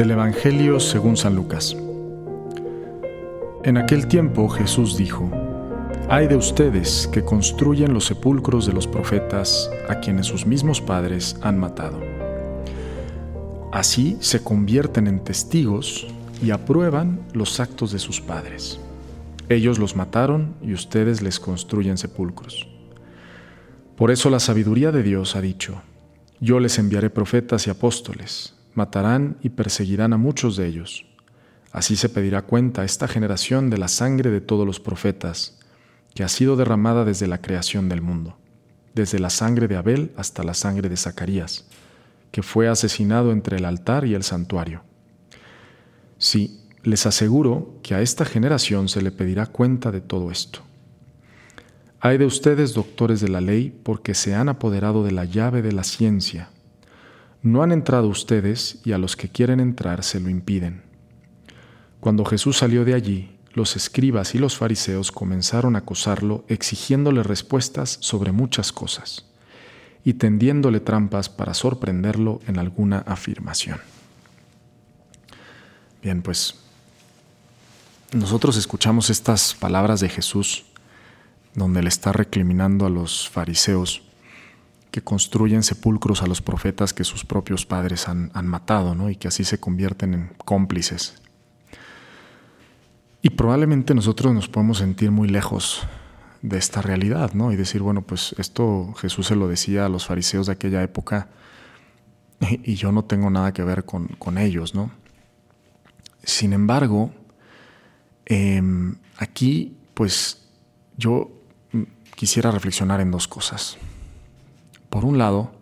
Del Evangelio según San Lucas. En aquel tiempo Jesús dijo, Hay de ustedes que construyen los sepulcros de los profetas a quienes sus mismos padres han matado. Así se convierten en testigos y aprueban los actos de sus padres. Ellos los mataron y ustedes les construyen sepulcros. Por eso la sabiduría de Dios ha dicho, yo les enviaré profetas y apóstoles, matarán y perseguirán a muchos de ellos. Así se pedirá cuenta a esta generación de la sangre de todos los profetas, que ha sido derramada desde la creación del mundo, desde la sangre de Abel hasta la sangre de Zacarías, que fue asesinado entre el altar y el santuario. Sí, les aseguro que a esta generación se le pedirá cuenta de todo esto. Hay de ustedes, doctores de la ley, porque se han apoderado de la llave de la ciencia. No han entrado ustedes y a los que quieren entrar se lo impiden. Cuando Jesús salió de allí, los escribas y los fariseos comenzaron a acosarlo exigiéndole respuestas sobre muchas cosas y tendiéndole trampas para sorprenderlo en alguna afirmación. Bien, pues nosotros escuchamos estas palabras de Jesús donde le está recriminando a los fariseos que construyen sepulcros a los profetas que sus propios padres han, matado, ¿no? Y que así se convierten en cómplices. Y probablemente nosotros nos podemos sentir muy lejos de esta realidad, ¿no? Y decir, bueno, pues esto Jesús se lo decía a los fariseos de aquella época y yo no tengo nada que ver con, ellos, ¿no? Sin embargo, em, aquí, pues yo quisiera reflexionar en dos cosas. Por un lado,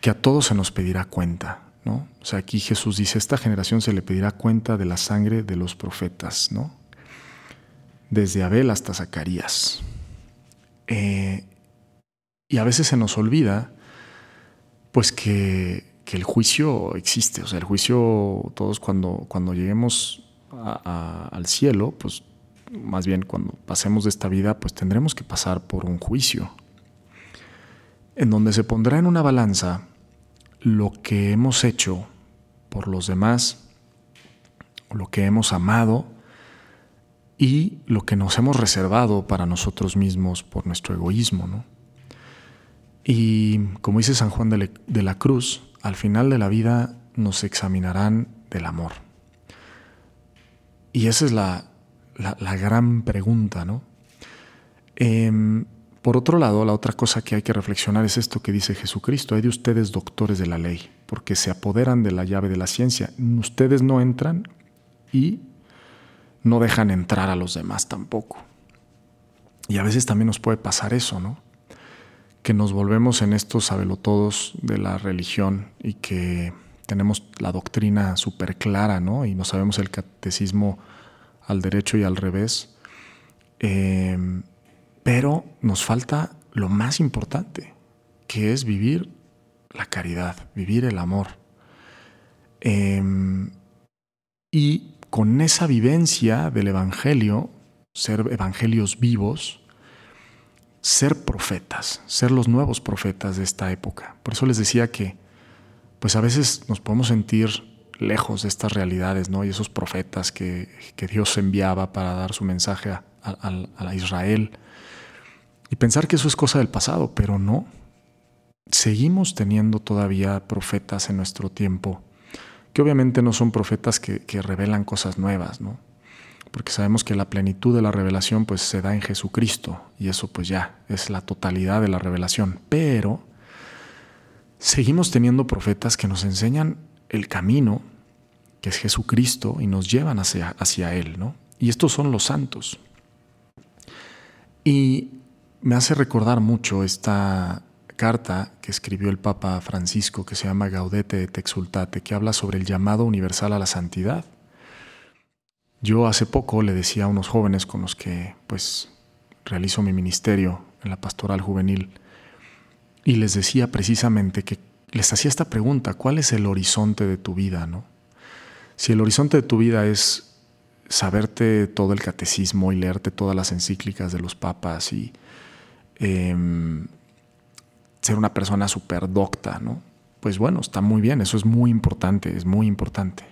que a todos se nos pedirá cuenta, ¿no? O sea, aquí Jesús dice, esta generación se le pedirá cuenta de la sangre de los profetas, ¿no? Desde Abel hasta Zacarías. Eh, y a veces se nos olvida, pues que, el juicio existe, o sea, el juicio, todos cuando, cuando lleguemos al cielo, pues más bien cuando pasemos de esta vida, pues tendremos que pasar por un juicio, en donde se pondrá en una balanza lo que hemos hecho por los demás, lo que hemos amado y lo que nos hemos reservado para nosotros mismos por nuestro egoísmo. ¿no? Y como dice San Juan de la Cruz, al final de la vida nos examinarán del amor. Y esa es la, la, gran pregunta, ¿no? Em, por otro lado, la otra cosa que hay que reflexionar es esto que dice Jesucristo, hay de ustedes doctores de la ley, porque se apoderan de la llave de la ciencia. Ustedes no entran y no dejan entrar a los demás tampoco. Y a veces también nos puede pasar eso, ¿no? Que nos volvemos en estos sabelotodos de la religión y que tenemos la doctrina súper clara, ¿no? Y no sabemos el catecismo al derecho y al revés. Em, pero nos falta lo más importante, que es vivir la caridad, vivir el amor. Em, y con esa vivencia del Evangelio, ser evangelios vivos, ser profetas, ser los nuevos profetas de esta época. Por eso les decía que, pues a veces nos podemos sentir lejos de estas realidades, ¿no? Y esos profetas que, Dios enviaba para dar su mensaje a, Israel. Y pensar que eso es cosa del pasado, pero no. Seguimos teniendo todavía profetas en nuestro tiempo, que obviamente no son profetas que, revelan cosas nuevas, ¿no? Porque sabemos que la plenitud de la revelación pues se da en Jesucristo y eso pues ya es la totalidad de la revelación. Pero seguimos teniendo profetas que nos enseñan el camino que es Jesucristo, y nos llevan hacia, hacia Él. ¿no? Y estos son los santos. Y me hace recordar mucho esta carta que escribió el Papa Francisco, que se llama Gaudete et Exultate, que habla sobre el llamado universal a la santidad. Yo hace poco le decía a unos jóvenes con los que pues realizo mi ministerio en la pastoral juvenil y les decía precisamente que les hacía esta pregunta, ¿cuál es el horizonte de tu vida, no? Si el horizonte de tu vida es saberte todo el catecismo y leerte todas las encíclicas de los papas y em, ser una persona súper docta, ¿no? pues bueno, está muy bien, eso es muy importante, es muy importante.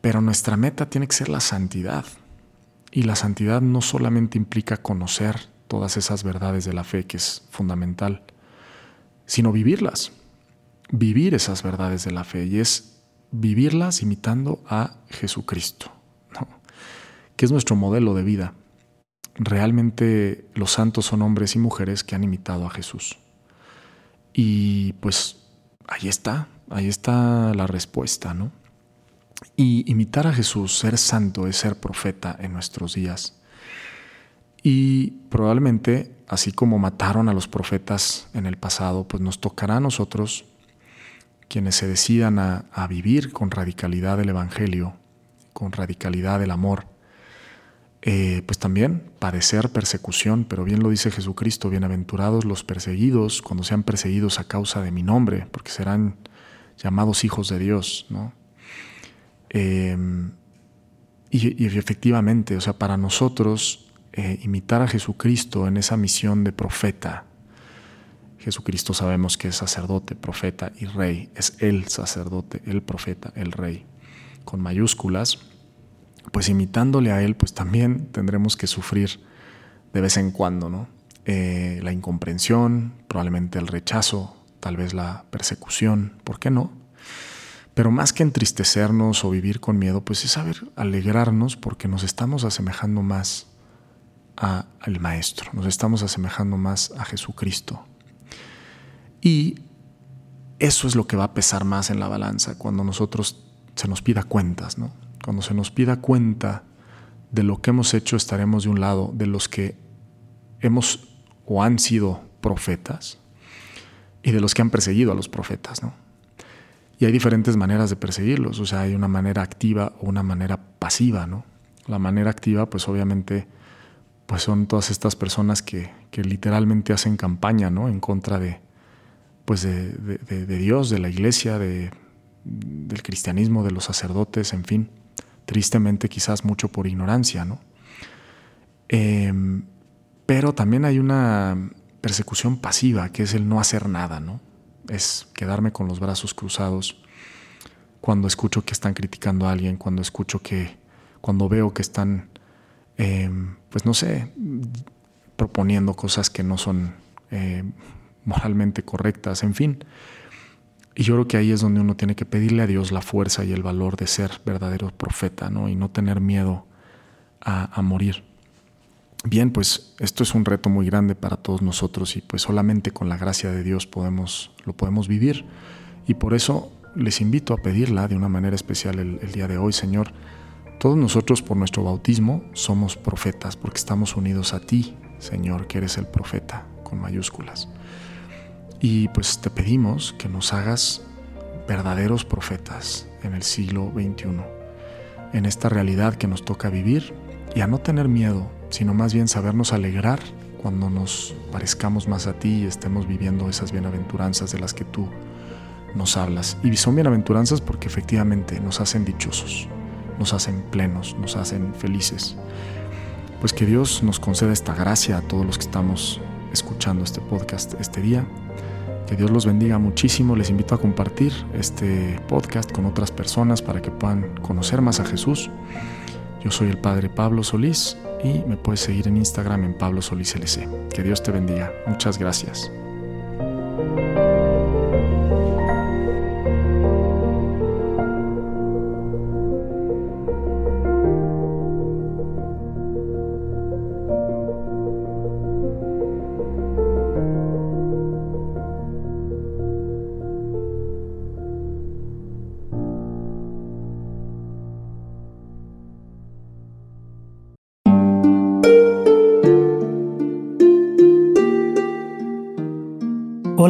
Pero nuestra meta tiene que ser la santidad. Y la santidad no solamente implica conocer todas esas verdades de la fe, que es fundamental, sino vivirlas. Vivir esas verdades de la fe y es vivirlas imitando a Jesucristo, que es nuestro modelo de vida. Realmente los santos son hombres y mujeres que han imitado a Jesús. Y pues ahí está, ahí está la respuesta, ¿no? Y imitar a Jesús, ser santo, es ser profeta en nuestros días. Y probablemente, así como mataron a los profetas en el pasado, pues nos tocará a nosotros, quienes se decidan a, vivir con radicalidad el Evangelio, con radicalidad el amor, eh, pues también padecer persecución, pero bien lo dice Jesucristo, bienaventurados los perseguidos cuando sean perseguidos a causa de mi nombre, porque serán llamados hijos de Dios, ¿no? Em, y, efectivamente, o sea, para nosotros eh, imitar a Jesucristo en esa misión de profeta, Jesucristo sabemos que es sacerdote, profeta y rey, es el sacerdote, el profeta, el rey, con mayúsculas, pues imitándole a Él, pues también tendremos que sufrir de vez en cuando, ¿no? Eh, la incomprensión, probablemente el rechazo, tal vez la persecución, ¿por qué no? Pero más que entristecernos o vivir con miedo, pues es saber alegrarnos porque nos estamos asemejando más al Maestro, nos estamos asemejando más a Jesucristo. Y eso es lo que va a pesar más en la balanza cuando nosotros se nos pida cuentas, ¿no? Cuando se nos pida cuenta de lo que hemos hecho, estaremos de un lado de los que hemos o han sido profetas y de los que han perseguido a los profetas, ¿no? Y hay diferentes maneras de perseguirlos, o sea, hay una manera activa o una manera pasiva, ¿no? La manera activa, pues obviamente, pues son todas estas personas que, literalmente hacen campaña, ¿no? En contra de, pues de Dios, de la iglesia, de, del cristianismo, de los sacerdotes, en fin tristemente quizás mucho por ignorancia, ¿no? Em, pero también hay una persecución pasiva, que es el no hacer nada, ¿no? Es quedarme con los brazos cruzados cuando escucho que están criticando a alguien, cuando escucho que, cuando veo que están, em, pues no sé, proponiendo cosas que no son eh, moralmente correctas, en fin. Y yo creo que ahí es donde uno tiene que pedirle a Dios la fuerza y el valor de ser verdadero profeta, ¿no? Y no tener miedo a, morir. Bien, pues esto es un reto muy grande para todos nosotros y pues solamente con la gracia de Dios podemos, lo podemos vivir. Y por eso les invito a pedirla de una manera especial el, el día de hoy, Señor. Todos nosotros por nuestro bautismo somos profetas porque estamos unidos a ti, Señor, que eres el profeta con mayúsculas. Y pues te pedimos que nos hagas verdaderos profetas en el siglo XXI, en esta realidad que nos toca vivir y a no tener miedo, sino más bien sabernos alegrar cuando nos parezcamos más a ti y estemos viviendo esas bienaventuranzas de las que tú nos hablas. Y son bienaventuranzas porque efectivamente nos hacen dichosos, nos hacen plenos, nos hacen felices. Pues que Dios nos conceda esta gracia a todos los que estamos escuchando este podcast este día que Dios los bendiga muchísimo. Les invito a compartir este podcast con otras personas para que puedan conocer más a Jesús. Yo soy el Padre Pablo Solís y me puedes seguir en Instagram en Pablo Solís LC. Que Dios te bendiga. Muchas gracias.